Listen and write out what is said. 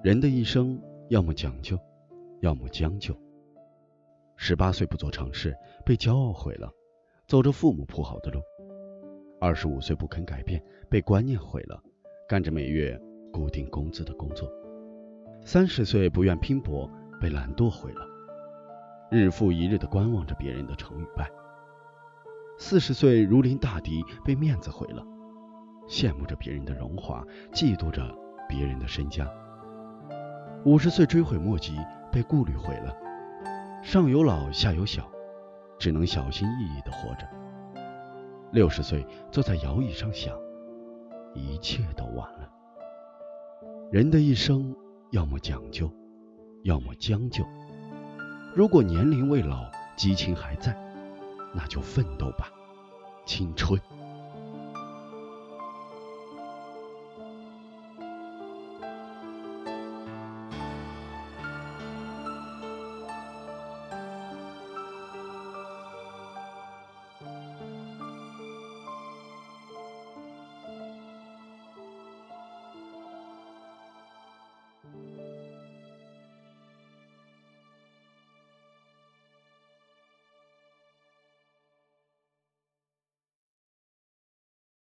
人的一生，要么讲究，要么将就。十八岁不做尝试，被骄傲毁了；走着父母铺好的路。二十五岁不肯改变，被观念毁了；干着每月固定工资的工作。三十岁不愿拼搏，被懒惰毁了；日复一日的观望着别人的成与败。四十岁如临大敌，被面子毁了；羡慕着别人的荣华，嫉妒着别人的身家。五十岁追悔莫及，被顾虑毁了。上有老，下有小，只能小心翼翼的活着。六十岁坐在摇椅上想，一切都晚了。人的一生，要么讲究，要么将就。如果年龄未老，激情还在，那就奋斗吧，青春。